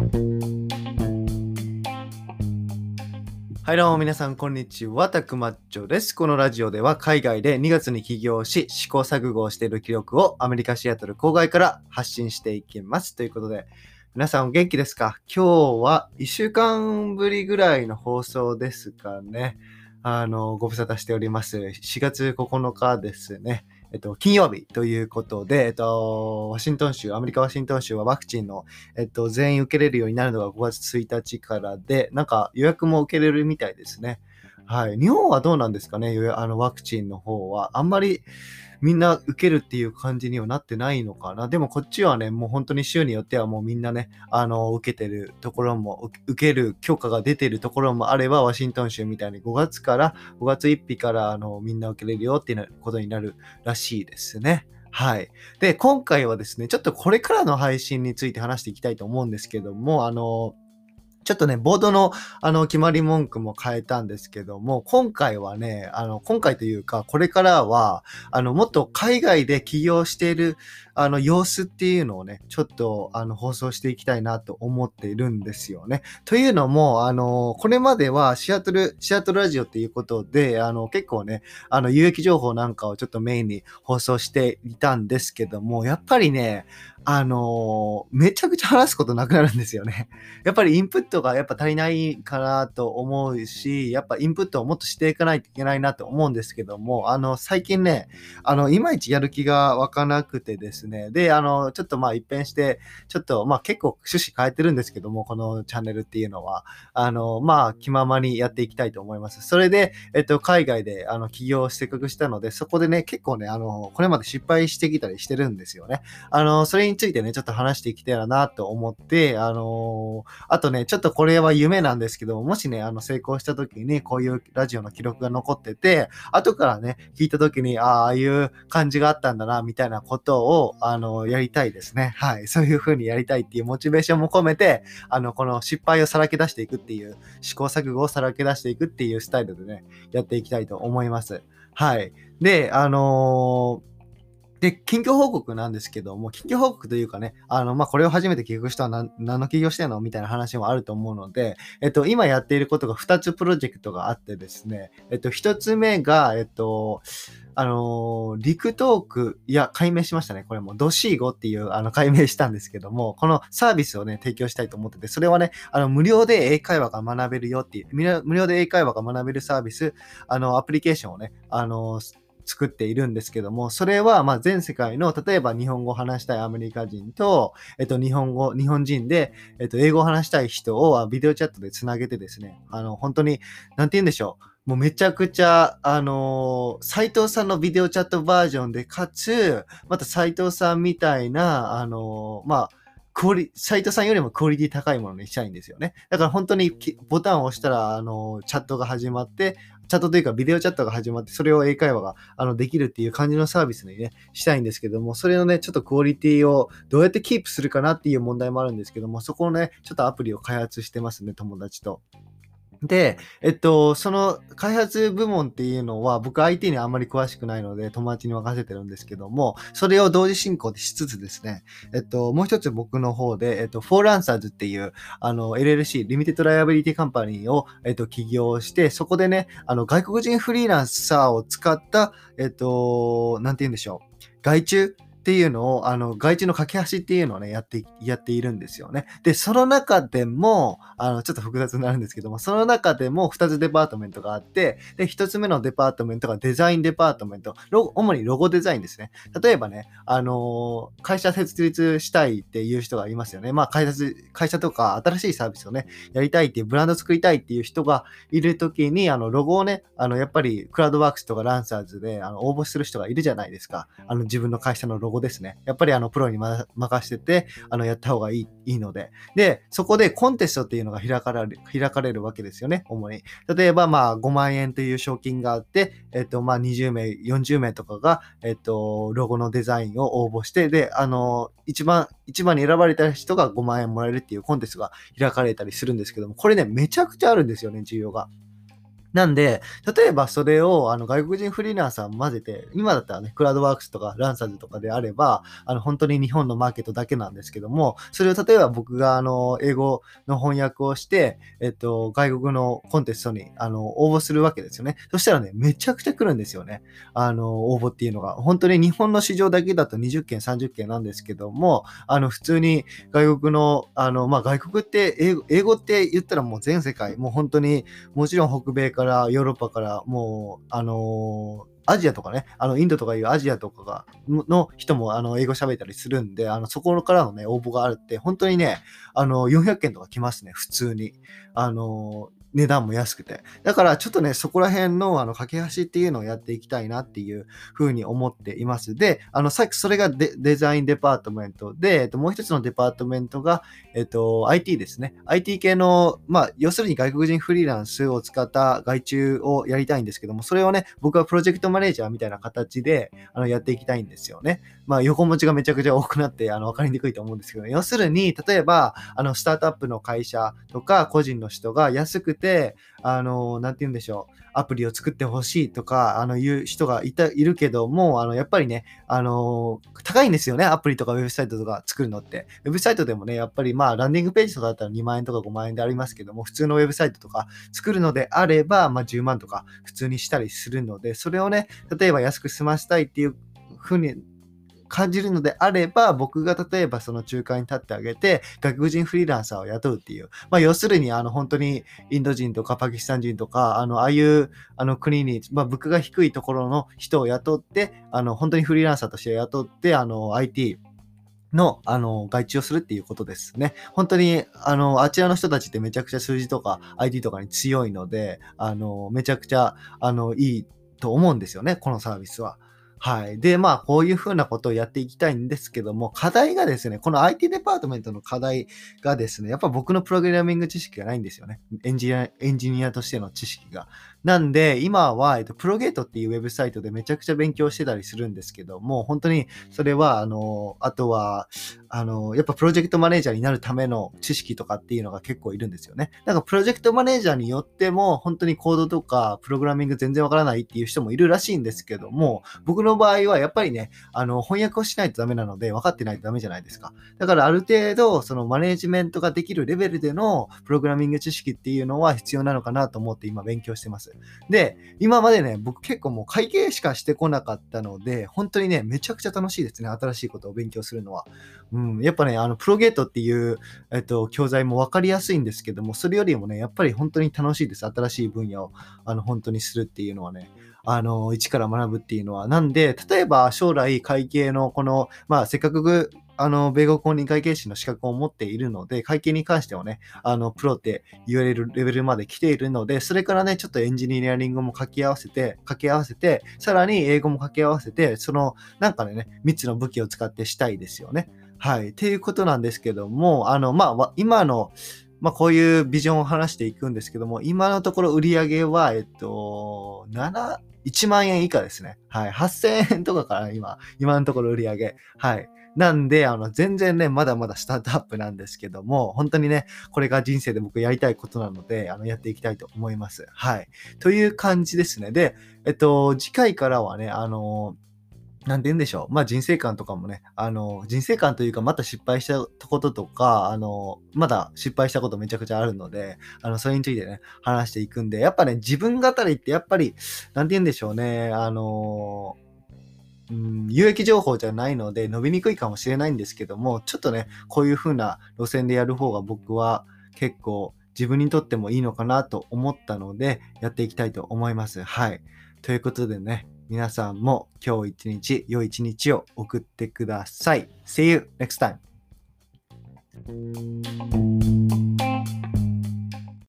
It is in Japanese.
はいどうも皆さんこんにちは、たくまっちょです。このラジオでは海外で2月に起業し試行錯誤をしている記録をアメリカシアトル郊外から発信していきます。ということで、皆さんお元気ですか？今日は1週間ぶりぐらいの放送ですかね。あの、ご無沙汰しております。4月9日ですね。えっと、金曜日ということで、えっと、ワシントン州、アメリカ・ワシントン州はワクチンの、えっと、全員受けれるようになるのが5月1日からで、なんか予約も受けれるみたいですね。はい。日本はどうなんですかね？あの、ワクチンの方は。あんまり、みんな受けるっていう感じにはなってないのかな。でもこっちはね、もう本当に州によってはもうみんなね、あの、受けてるところも、受ける許可が出てるところもあれば、ワシントン州みたいに5月から、5月1日からあのみんな受けれるよっていうことになるらしいですね。はい。で、今回はですね、ちょっとこれからの配信について話していきたいと思うんですけども、あの、ちょっとね、ボードの、あの、決まり文句も変えたんですけども、今回はね、あの、今回というか、これからは、あの、もっと海外で起業している、あの、様子っていうのをね、ちょっと、あの、放送していきたいなと思っているんですよね。というのも、あの、これまではシアトル、シアトルラジオっていうことで、あの、結構ね、あの、有益情報なんかをちょっとメインに放送していたんですけども、やっぱりね、あのー、めちゃくちゃ話すことなくなるんですよね。やっぱりインプットがやっぱ足りないかなと思うし、やっぱインプットをもっとしていかないといけないなと思うんですけども、あの、最近ね、あの、いまいちやる気が湧かなくてですね、で、あの、ちょっとまあ一変して、ちょっとまあ結構趣旨変えてるんですけども、このチャンネルっていうのは、あの、まあ気ままにやっていきたいと思います。それで、えっと、海外であの起業をしてくしたので、そこでね、結構ね、あの、これまで失敗してきたりしてるんですよね。あの、それについてね、ちょっと話していきたいなと思って、あのー、あとね、ちょっとこれは夢なんですけど、もしね、あの、成功した時に、こういうラジオの記録が残ってて、後からね、聞いた時に、ああいう感じがあったんだな、みたいなことを、あの、やりたいですね。はい。そういう風にやりたいっていうモチベーションも込めて、あの、この失敗をさらけ出していくっていう、試行錯誤をさらけ出していくっていうスタイルでね、やっていきたいと思います。はい。で、あのーで、近況報告なんですけども、近況報告というかね、あの、まあ、これを初めて聞く人は何何の起業してんのみたいな話もあると思うので、えっと、今やっていることが2つプロジェクトがあってですね、えっと、1つ目が、えっと、あのー、陸トーク、いや、解明しましたね。これも、ドシーゴっていう、あの、解明したんですけども、このサービスをね、提供したいと思ってて、それはね、あの、無料で英会話が学べるよっていう、無料で英会話が学べるサービス、あの、アプリケーションをね、あの作っているんですけども、それはま全世界の、例えば日本語を話したいアメリカ人と、えっと、日本語、日本人で、えっと、英語を話したい人をビデオチャットでつなげてですね、あの、本当に、なんて言うんでしょう。もうめちゃくちゃ、あのー、斎藤さんのビデオチャットバージョンで、かつ、また斎藤さんみたいな、あのー、まあ、クオリ、斎藤さんよりもクオリティ高いものにしたいんですよね。だから本当にボタンを押したら、あの、チャットが始まって、チャットというかビデオチャットが始まって、それを英会話があのできるっていう感じのサービスにね、したいんですけども、それのね、ちょっとクオリティをどうやってキープするかなっていう問題もあるんですけども、そこのね、ちょっとアプリを開発してますね、友達と。で、えっと、その開発部門っていうのは僕 IT にあんまり詳しくないので友達に任せてるんですけども、それを同時進行しつつですね、えっと、もう一つ僕の方で、えっと、フォーランサーズっていう、あの、LLC、 Limited Liability Company を、えっと、起業して、そこでね、あの、外国人フリーランサーを使った、えっと、なんて言うんでしょう。外注っていうのを、あの、外注の架け橋っていうのをね、やって、やっているんですよね。で、その中でも、あの、ちょっと複雑になるんですけども、その中でも2つ department があって、で、1つ目の department が design department、ロ主にロゴデザインですね。例えばね、あの会社設立したいっていう人がいますよね。まあ、会社、会社とか新しいサービスをね、やりたいっていう、ブランド作りたいっていう人がいるときに、あの、ロゴをね、あの、やっぱり、クラウドワークスとかランサーズで、あの、応募する人がいるじゃないですか。あの、自分の会社のロゴ語ですね。やっぱりあの、プロに、ま、任してて、あの、やった方がいい、いいので。で、そこでコンテストっていうのが開かれる、開かれるわけですよね、主に。例えば、まあ、5万円という賞金があって、えっと、まあ、20名、40名とかが、えっと、ロゴのデザインを応募して、で、あの、一番、一番に選ばれた人が5万円もらえるっていうコンテストが開かれたりするんですけども、これね、めちゃくちゃあるんですよね、需要が。なんで、例えばそれをあの外国人フリーランサー混ぜて、今だったらね、クラウドワークスとかランサーズとかであれば、あの本当に日本のマーケットだけなんですけども、それを例えば僕があの英語の翻訳をして、えっと、外国のコンテストにあの応募するわけですよね。そしたらね、めちゃくちゃ来るんですよね。あの、応募っていうのが。本当に日本の市場だけだと20件、30件なんですけども、あの、普通に外国の、あの、まあ、外国って英語、英語って言ったらもう全世界、もう本当に、もちろん北米からからヨーロッパからもう、あのーアジアとかね、あの、インドとかいうアジアとかが、の人も、あの、英語喋ったりするんで、あの、そこからのね、応募があるって、本当にね、あの、400件とか来ますね、普通に。あの、値段も安くて。だからちょっとね、そこら辺のあの架け橋っていうのをやっていきたいなっていうふうに思っています。で、あの、さっきそれがデザインデパートメントで、えっと、もう一つのデパートメントが、えっと、IT ですね。IT 系の、まあ、要するに外国人フリーランスを使った外注をやりたいんですけども、それをね、僕はプロジェクトマネージャーみたいな形で、あの、やっていきたいんですよね。まあ、横文字がめちゃくちゃ多くなって、あの、わかりにくいと思うんですけど、要するに、例えば、あの、スタートアップの会社とか、個人の人が安くて、あの、なんて言うんでしょう、アプリを作ってほしいとか、あの、言う人がいた、いるけども、あの、やっぱりね、あの、高いんですよね、アプリとかウェブサイトとか作るのって。ウェブサイトでもね、やっぱりまあ、ランディングページとかだったら2万円とか5万円でありますけども、普通のウェブサイトとか作るのであれば、まあ、10万とか普通にしたりするので、それをね、例えば安く済ませたいっていうふうに感じるのであれば、僕が例えばその仲介に立ってあげて、外国人フリーランサーを雇うっていう。まあ、要するに、あの、本当にインド人とかパキスタン人とか、あの、ああいう、あの、国に、まあ、物価が低いところの人を雇って、あの、本当にフリーランサーとして雇って、あの、IT、の、あの、外注をするっていうことですね。本当に、あの、あちらの人たちってめちゃくちゃ数字とか ID とかに強いので、あの、めちゃくちゃ、あの、いいと思うんですよね、このサービスは。はい。で、まあ、こういうふうなことをやっていきたいんですけども、課題がですね、この IT デパートメントの課題がですね、やっぱ僕のプログラミング知識がないんですよね。エンジニア、エンジニアとしての知識が。なんで、今は、えっと、プロゲートっていうウェブサイトでめちゃくちゃ勉強してたりするんですけども、本当にそれは、あの、あとは、あの、やっぱプロジェクトマネージャーになるための知識とかっていうのが結構いるんですよね。だからプロジェクトマネージャーによっても、本当にコードとかプログラミング全然わからないっていう人もいるらしいんですけども、僕の場合はやっぱりね、あの、翻訳をしないとダメなので、分かってないとダメじゃないですか。だからある程度、そのマネージメントができるレベルでのプログラミング知識っていうのは必要なのかなと思って今勉強してます。で、今までね、僕結構もう会計しかしてこなかったので、本当にね、めちゃくちゃ楽しいですね。新しいことを勉強するのは。うん、やっぱね、あの、プロゲートっていう、えっと、教材も分かりやすいんですけども、それよりもね、やっぱり本当に楽しいです。新しい分野を、あの、本当にするっていうのはね。あの、一から学ぶっていうのは。なんで、例えば将来会計のこの、まあ、せっかくあの、米国公認会計士の資格を持っているので、会計に関してはね、あの、プロって言われるレベルまで来ているので、それからね、ちょっとエンジニアリングも掛け合わせて、掛け合わせて、さらに英語も掛け合わせて、その、なんかね、3つの武器を使ってしたいですよね。はい。っていうことなんですけども、あの、まあ、今の、まあ、こういうビジョンを話していくんですけども、今のところ売り上げは、えっと、7、1万円以下ですね。はい。8000円とかから今、今のところ売り上げ。はい。なんで、あの、全然ね、まだまだスタートアップなんですけども、本当にね、これが人生で僕やりたいことなので、あの、やっていきたいと思います。はい。という感じですね。で、えっと、次回からはね、あの、なんて言うんでしょう。まあ人生観とかもね、あの、人生観というか、また失敗したこととか、あの、まだ失敗したことめちゃくちゃあるので、あの、それについてね、話していくんで、やっぱね、自分語りってやっぱり、なんて言うんでしょうね、あの、うん、有益情報じゃないので伸びにくいかもしれないんですけども、ちょっとね、こういう風な路線でやる方が僕は結構自分にとってもいいのかなと思ったので、やっていきたいと思います。はい。ということでね、皆さんも今日一日、良い一日を送ってください。See you next time!